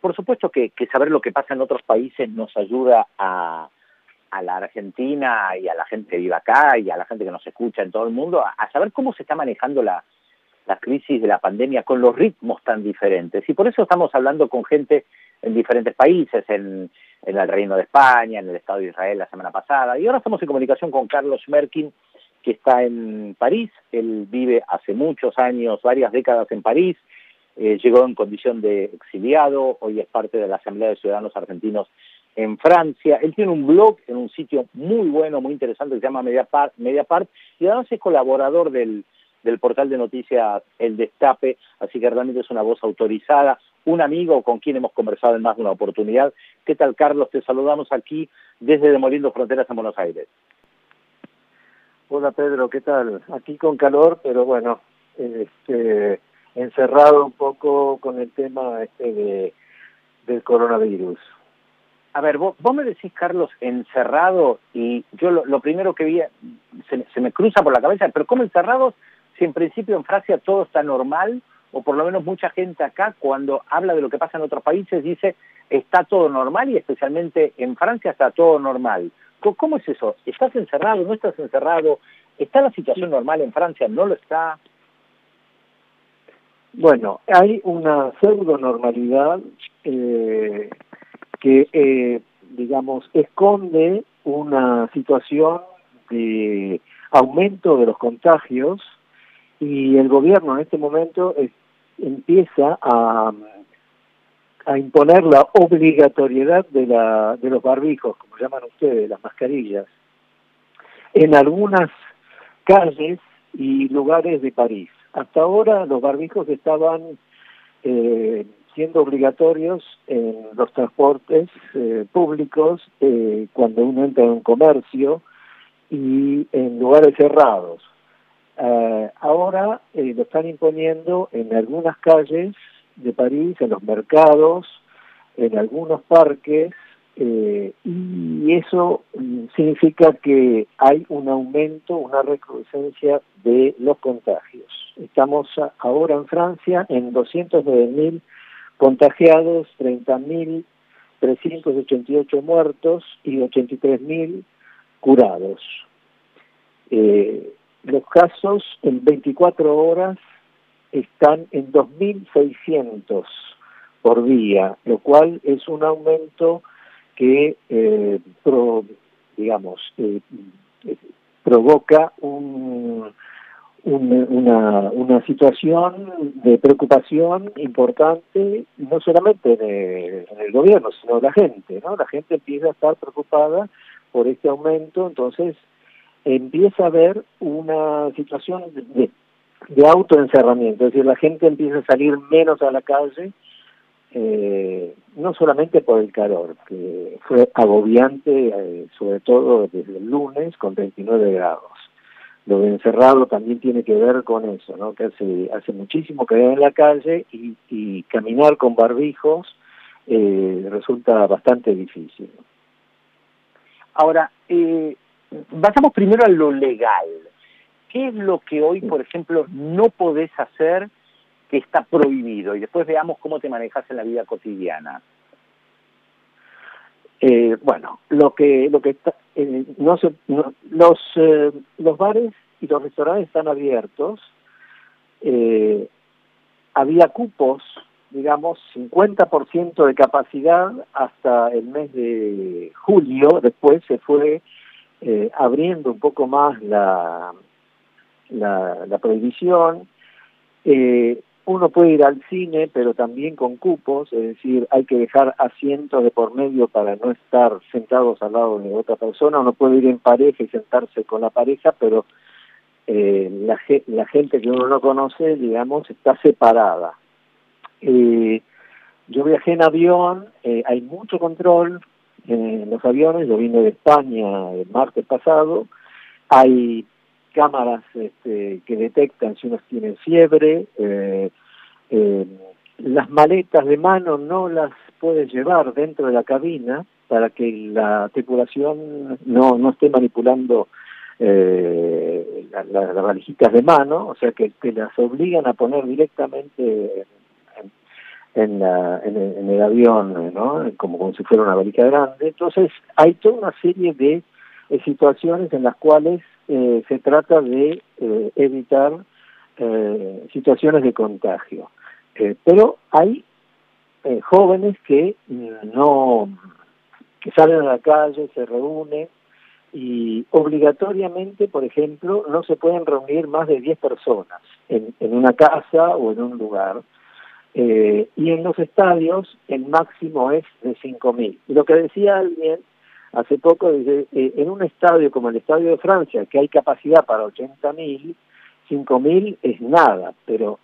por supuesto que, saber lo que pasa en otros países nos ayuda a, la Argentina y a la gente que vive acá y a la gente que nos escucha en todo el mundo a, saber cómo se está manejando la, crisis de la pandemia con los ritmos tan diferentes. Y por eso estamos hablando con gente en diferentes países, en, en el Reino de España, en el Estado de Israel la semana pasada. Y ahora estamos en comunicación con Carlos Merkin, que está en París. Él vive hace muchos años, varias décadas en París. Eh, llegó en condición de exiliado, hoy es parte de la Asamblea de Ciudadanos Argentinos en Francia. Él tiene un blog en un sitio muy bueno, muy interesante, que se llama Mediapart, Mediapart y además es colaborador del, portal de noticias El Destape, así que realmente es una voz autorizada, un amigo con quien hemos conversado en más de una oportunidad. ¿Qué tal, Carlos? Te saludamos aquí desde Demoliendo Fronteras en Buenos Aires. Hola, Pedro, ¿qué tal? Aquí con calor, pero bueno, este, encerrado un poco con el tema este de, del coronavirus. A ver, vos, me decís, Carlos, encerrado, y yo lo, primero que vi, se, me cruza por la cabeza, pero ¿cómo encerrados si en principio en Francia todo está normal? O por lo menos mucha gente acá, cuando habla de lo que pasa en otros países, dice, está todo normal y especialmente en Francia está todo normal. ¿Cómo es eso? ¿Estás encerrado? ¿No estás encerrado? ¿Está la situación normal en Francia? ¿No lo está? Bueno, hay una pseudo normalidad eh, que, eh, digamos, esconde una situación de aumento de los contagios y el gobierno en este momento empieza a, a imponer la obligatoriedad de, la, de los barbijos, como llaman ustedes, las mascarillas, en algunas calles y lugares de París. Hasta ahora los barbijos estaban eh, siendo obligatorios en los transportes eh, públicos eh, cuando uno entra en un comercio y en lugares cerrados. ahora lo están imponiendo en algunas calles de París, en los mercados, en algunos parques, eh, y eso significa que hay un aumento, una recrudescencia de los contagios. Estamos ahora en Francia en 209.000 contagiados, 30.388 muertos y 83.000 curados. Eh, los casos en 24 horas están en 2.600 por día, lo cual es un aumento que, eh, digamos, eh, provoca un, una, una situación de preocupación importante, no solamente en el, gobierno, sino en la gente, ¿no? La gente empieza a estar preocupada por este aumento, entonces empieza a haber una situación de, de autoencerramiento, es decir, la gente empieza a salir menos a la calle, eh, no solamente por el calor, que fue agobiante, eh, sobre todo desde el lunes, con 29 grados. Lo de encerrado también tiene que ver con eso, ¿no? que hace, hace muchísimo que en la calle y, y caminar con barbijos eh, resulta bastante difícil. Ahora, eh, pasamos primero a lo legal. ¿Qué es lo que hoy, por ejemplo, no podés hacer que está prohibido y después veamos cómo te manejas en la vida cotidiana. Eh, bueno, lo que lo que está, eh, no, los eh, los bares y los restaurantes están abiertos. había cupos, digamos, 50% de capacidad hasta el mes de julio. Después se fue abriendo un poco más la la, prohibición. Uno puede ir al cine, pero también con cupos, es decir, hay que dejar asientos de por medio para no estar sentados al lado de otra persona. Uno puede ir en pareja y sentarse con la pareja, pero eh, la, la gente que uno no conoce, digamos, está separada. Eh, yo viajé en avión, eh, hay mucho control en los aviones, yo vine de España el martes pasado, hay cámaras este, que detectan si uno tiene fiebre, eh, eh, las maletas de mano no las puedes llevar dentro de la cabina para que la tripulación no, no esté manipulando eh, las valijitas de mano, o sea que te las obligan a poner directamente en, en, el, avión, ¿no? Como, si fuera una varita grande. Entonces, hay toda una serie de situaciones en las cuales eh, se trata de eh, evitar eh, situaciones de contagio. Pero hay jóvenes que no que salen a la calle, se reúnen y obligatoriamente, por ejemplo, no se pueden reunir más de 10 personas en, en una casa o en un lugar. y en los estadios el máximo es de 5.000. Y lo que decía alguien hace poco, dice, eh, en un estadio como el Estadio de Francia, que hay capacidad para 80.000, 5.000 es nada, pero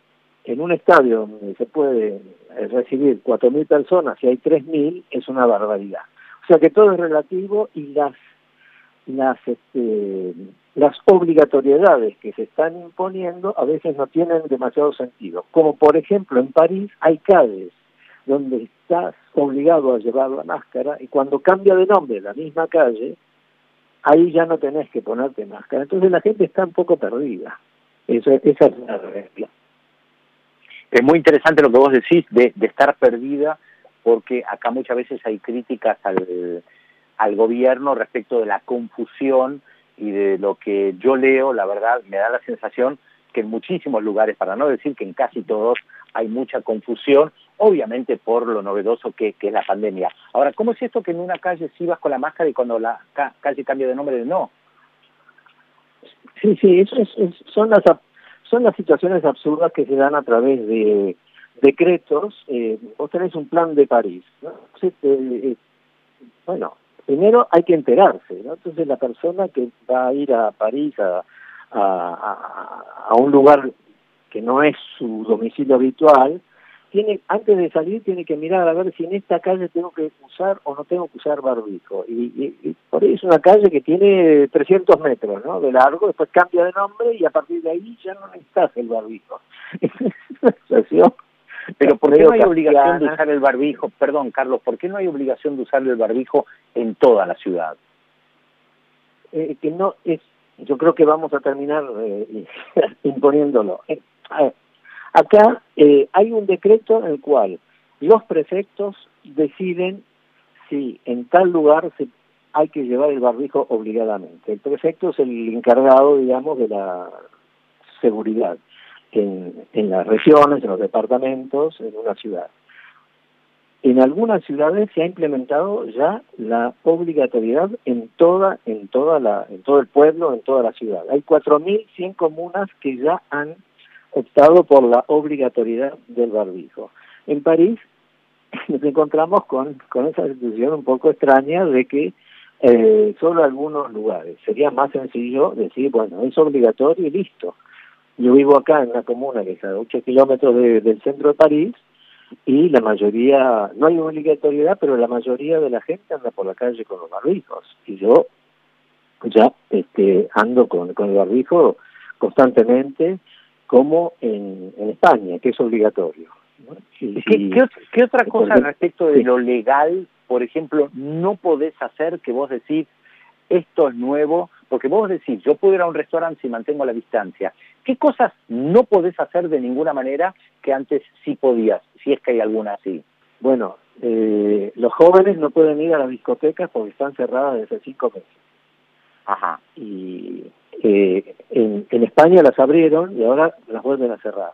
en un estadio donde se puede eh, recibir 4.000 personas y hay 3.000, es una barbaridad. O sea que todo es relativo y las las este, las obligatoriedades que se están imponiendo a veces no tienen demasiado sentido. Como por ejemplo en París hay calles donde estás obligado a llevar la máscara y cuando cambia de nombre la misma calle, ahí ya no tenés que ponerte máscara. Entonces la gente está un poco perdida. Eso, esa es la regla. Es muy interesante lo que vos decís de, estar perdida, porque acá muchas veces hay críticas al, al gobierno respecto de la confusión y de lo que yo leo, la verdad, me da la sensación que en muchísimos lugares, para no decir que en casi todos, hay mucha confusión obviamente por lo novedoso que, es la pandemia. Ahora, ¿cómo es esto que en una calle sí vas con la máscara y cuando la calle cambia de nombre no? Sí, sí, eso es, son las son las situaciones absurdas que se dan a través de decretos. Eh, vos tenés un plan de París, ¿no? Eh, bueno, primero hay que enterarse, ¿no? Entonces la persona que va a ir a París a, a, a un lugar que no es su domicilio habitual, tiene antes de salir tiene que mirar a ver si en esta calle tengo que usar o no tengo que usar barbijo. Y, por ahí es una calle que tiene 300 metros ¿no? de largo, después cambia de nombre y a partir de ahí ya no necesitas el barbijo. Pero ¿por qué no hay obligación de usar el barbijo? Perdón, Carlos, ¿por qué no hay obligación de usar el barbijo en toda la ciudad? Eh, que no es, yo creo que vamos a terminar eh, imponiéndolo. Eh, a ver, Acá eh, hay un decreto en el cual los prefectos deciden si en tal lugar se, hay que llevar el barbijo obligadamente. El prefecto es el encargado, digamos, de la seguridad en, en las regiones, en los departamentos, en una ciudad. En algunas ciudades se ha implementado ya la obligatoriedad en toda, en toda la, en todo el pueblo, en toda la ciudad. Hay 4.100 comunas que ya han optado por la obligatoriedad del barbijo. En París nos encontramos con, con esa situación un poco extraña de que eh, solo algunos lugares. Sería más sencillo decir, bueno, es obligatorio y listo. Yo vivo acá en una comuna que está a 8 kilómetros del centro de París y la mayoría, no hay obligatoriedad, pero la mayoría de la gente anda por la calle con los barbijos. Y yo ya este, ando con, con el barbijo constantemente como en, España, que es obligatorio. ¿Qué, otra cosa respecto de lo legal, por ejemplo, no podés hacer que vos decís, esto es nuevo? Porque vos decís, yo puedo ir a un restaurante si mantengo la distancia. ¿Qué cosas no podés hacer de ninguna manera que antes sí podías, si es que hay alguna así? Bueno, eh, los jóvenes no pueden ir a las discotecas porque están cerradas desde cinco meses. Ajá. Y eh, en, en España las abrieron y ahora las vuelven a cerrar,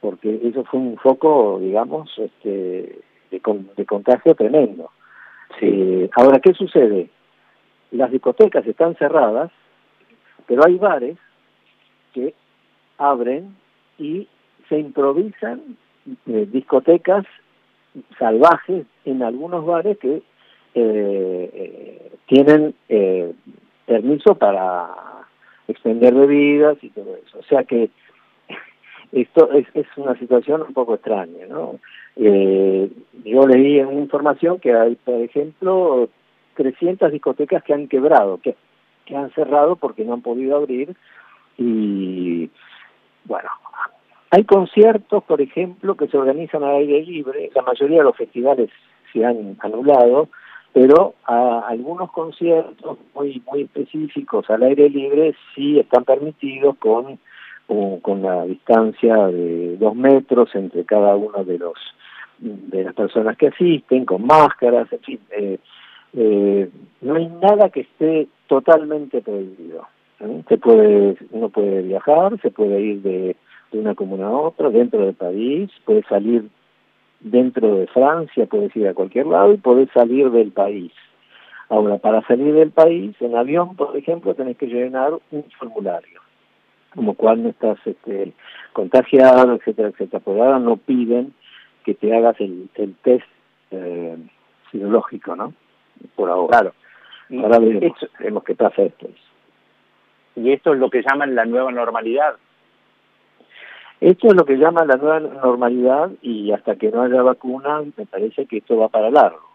porque eso fue un foco, digamos, este, de, de contagio tremendo. Eh, ahora, ¿qué sucede? Las discotecas están cerradas, pero hay bares que abren y se improvisan eh, discotecas salvajes en algunos bares que eh, tienen permiso para extender bebidas y todo eso. O sea que esto es, es una situación un poco extraña, ¿no? Eh, yo leí en una información que hay, por ejemplo, 300 discotecas que han quebrado, que, que han cerrado porque no han podido abrir y, bueno, hay conciertos, por ejemplo, que se organizan al aire libre, la mayoría de los festivales se han anulado, pero a algunos conciertos muy muy específicos al aire libre sí están permitidos con con la distancia de dos metros entre cada uno de los de las personas que asisten, con máscaras, en fin, eh, eh, no hay nada que esté totalmente prohibido. Se puede, uno puede viajar, se puede ir de, de una comuna a otra, dentro del país, puede salir dentro de Francia, puedes ir a cualquier lado y puedes salir del país. Ahora, para salir del país, en avión, por ejemplo, tenés que llenar un formulario, como cual no estás este, contagiado, etcétera, etcétera. Por ahora no piden que te hagas el, el test eh, ¿no? Por ahora. Claro. ahora veremos, qué pasa después. Y esto es lo que llaman la nueva normalidad. Esto es lo que llaman la nueva normalidad y hasta que no haya vacuna me parece que esto va para largo.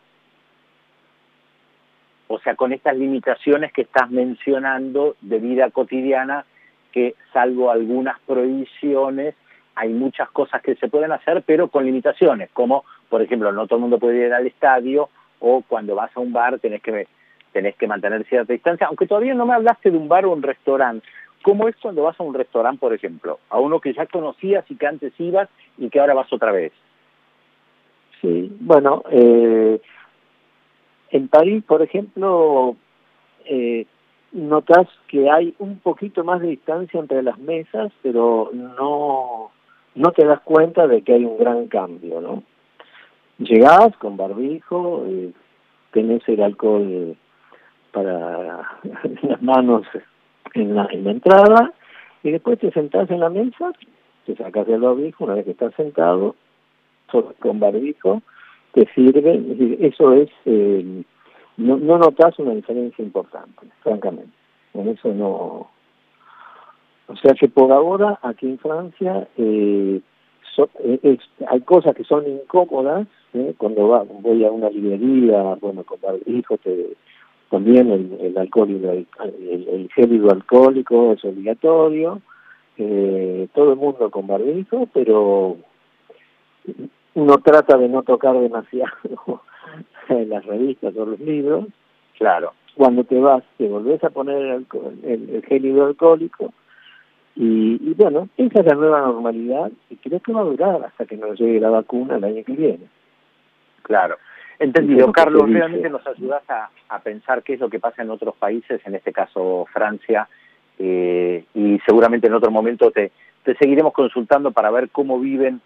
O sea, con estas limitaciones que estás mencionando de vida cotidiana, que salvo algunas prohibiciones, hay muchas cosas que se pueden hacer, pero con limitaciones, como por ejemplo, no todo el mundo puede ir al estadio o cuando vas a un bar tenés que tenés que mantener cierta distancia, aunque todavía no me hablaste de un bar o un restaurante. ¿Cómo es cuando vas a un restaurante, por ejemplo? A uno que ya conocías y que antes ibas y que ahora vas otra vez. Sí, bueno, eh, en París, por ejemplo, eh, notas que hay un poquito más de distancia entre las mesas, pero no, no te das cuenta de que hay un gran cambio, ¿no? Llegás con barbijo, eh, tenés el alcohol para las manos en la, en la entrada y después te sentás en la mesa, te sacas el barbijo una vez que estás sentado, con barbijo, te sirve, eso es, eh, no, no notas una diferencia importante, francamente. En eso no. O sea que por ahora, aquí en Francia, eh, eh hay cosas que son incómodas, ¿eh? cuando va, voy a una librería, bueno, con barbijo, te, también el, el alcohol el, el, gel hidroalcohólico es obligatorio, eh, todo el mundo con barbijo, pero uno trata de no tocar demasiado las revistas o los libros. Claro. Cuando te vas, te volvés a poner el, el, gel hidroalcohólico. Y, y, bueno, esa es la nueva normalidad y creo que va a durar hasta que nos llegue la vacuna el año que viene. Claro. Entendido, Carlos, realmente nos ayudas a, a, pensar qué es lo que pasa en otros países, en este caso Francia, eh, y seguramente en otro momento te, te seguiremos consultando para ver cómo viven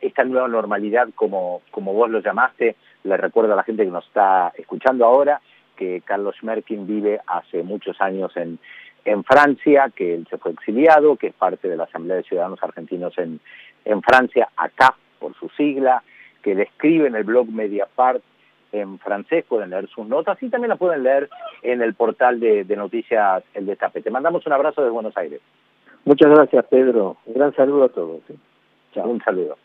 esta nueva normalidad, como, como vos lo llamaste, le recuerdo a la gente que nos está escuchando ahora, que Carlos Schmerkin vive hace muchos años en, en Francia, que él se fue exiliado, que es parte de la Asamblea de Ciudadanos Argentinos en, en Francia, acá por su sigla, que le escribe en el blog Mediapart en francés, pueden leer sus notas y también la pueden leer en el portal de, de noticias El Destape. Te mandamos un abrazo desde Buenos Aires. Muchas gracias, Pedro. Un gran saludo a todos. Chao. Un saludo.